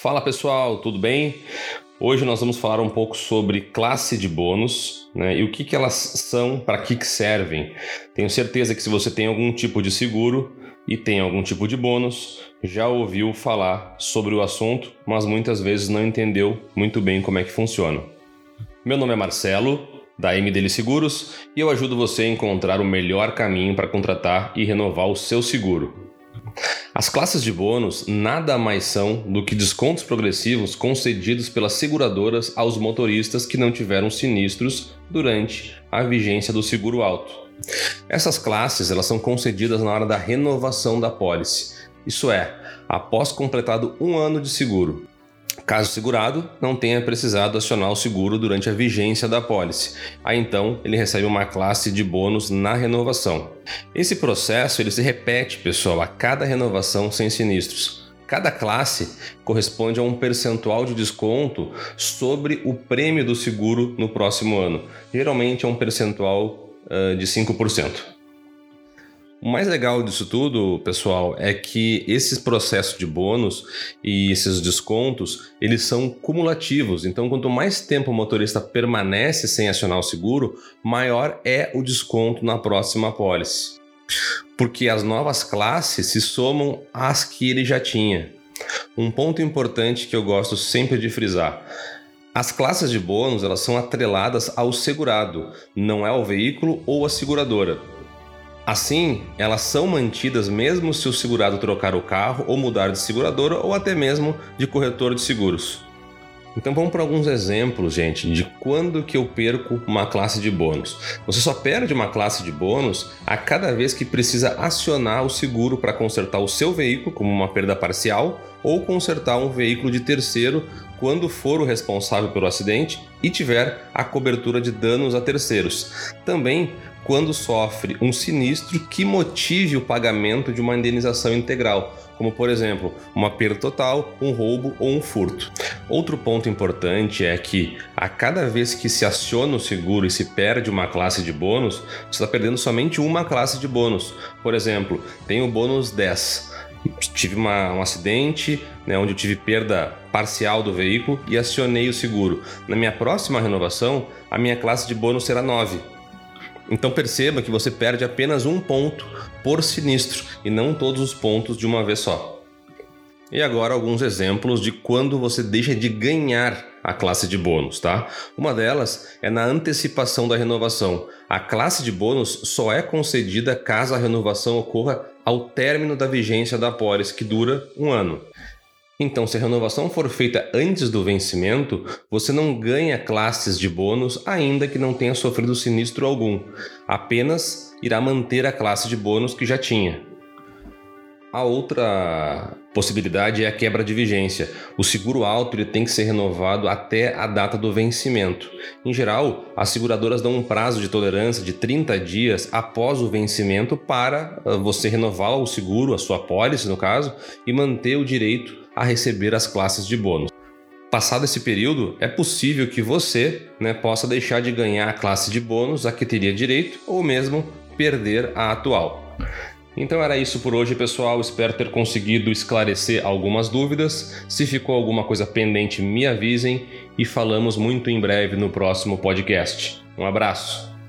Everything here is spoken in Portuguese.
Fala pessoal, tudo bem? Hoje nós vamos falar um pouco sobre classe de bônus né, e o que, que elas são, para que, que servem. Tenho certeza que se você tem algum tipo de seguro e tem algum tipo de bônus, já ouviu falar sobre o assunto, mas muitas vezes não entendeu muito bem como é que funciona. Meu nome é Marcelo, da MDL Seguros, e eu ajudo você a encontrar o melhor caminho para contratar e renovar o seu seguro. As classes de bônus nada mais são do que descontos progressivos concedidos pelas seguradoras aos motoristas que não tiveram sinistros durante a vigência do seguro alto. Essas classes elas são concedidas na hora da renovação da pólice, isso é, após completado um ano de seguro. Caso o segurado não tenha precisado acionar o seguro durante a vigência da pólice, aí então ele recebe uma classe de bônus na renovação. Esse processo ele se repete, pessoal, a cada renovação sem sinistros. Cada classe corresponde a um percentual de desconto sobre o prêmio do seguro no próximo ano. Geralmente é um percentual uh, de 5%. O mais legal disso tudo, pessoal, é que esses processos de bônus e esses descontos, eles são cumulativos. Então, quanto mais tempo o motorista permanece sem acionar o seguro, maior é o desconto na próxima pólice. Porque as novas classes se somam às que ele já tinha. Um ponto importante que eu gosto sempre de frisar. As classes de bônus elas são atreladas ao segurado, não é ao veículo ou à seguradora. Assim, elas são mantidas mesmo se o segurado trocar o carro ou mudar de seguradora ou até mesmo de corretor de seguros. Então vamos para alguns exemplos, gente, de quando que eu perco uma classe de bônus. Você só perde uma classe de bônus a cada vez que precisa acionar o seguro para consertar o seu veículo, como uma perda parcial, ou consertar um veículo de terceiro quando for o responsável pelo acidente e tiver a cobertura de danos a terceiros. Também quando sofre um sinistro que motive o pagamento de uma indenização integral, como por exemplo, uma perda total, um roubo ou um furto. Outro ponto importante é que a cada vez que se aciona o seguro e se perde uma classe de bônus, você está perdendo somente uma classe de bônus. Por exemplo, tem o bônus 10. Tive uma, um acidente né, onde eu tive perda parcial do veículo e acionei o seguro. Na minha próxima renovação, a minha classe de bônus será 9 então perceba que você perde apenas um ponto por sinistro e não todos os pontos de uma vez só. E agora alguns exemplos de quando você deixa de ganhar a classe de bônus, tá? Uma delas é na antecipação da renovação. A classe de bônus só é concedida caso a renovação ocorra ao término da vigência da pólice, que dura um ano. Então, se a renovação for feita antes do vencimento, você não ganha classes de bônus ainda que não tenha sofrido sinistro algum. Apenas irá manter a classe de bônus que já tinha. A outra possibilidade é a quebra de vigência. O seguro alto ele tem que ser renovado até a data do vencimento. Em geral, as seguradoras dão um prazo de tolerância de 30 dias após o vencimento para ah, você renovar o seguro, a sua pólice no caso, e manter o direito a receber as classes de bônus. Passado esse período, é possível que você né, possa deixar de ganhar a classe de bônus a que teria direito ou mesmo perder a atual. Então era isso por hoje, pessoal. Espero ter conseguido esclarecer algumas dúvidas. Se ficou alguma coisa pendente, me avisem e falamos muito em breve no próximo podcast. Um abraço.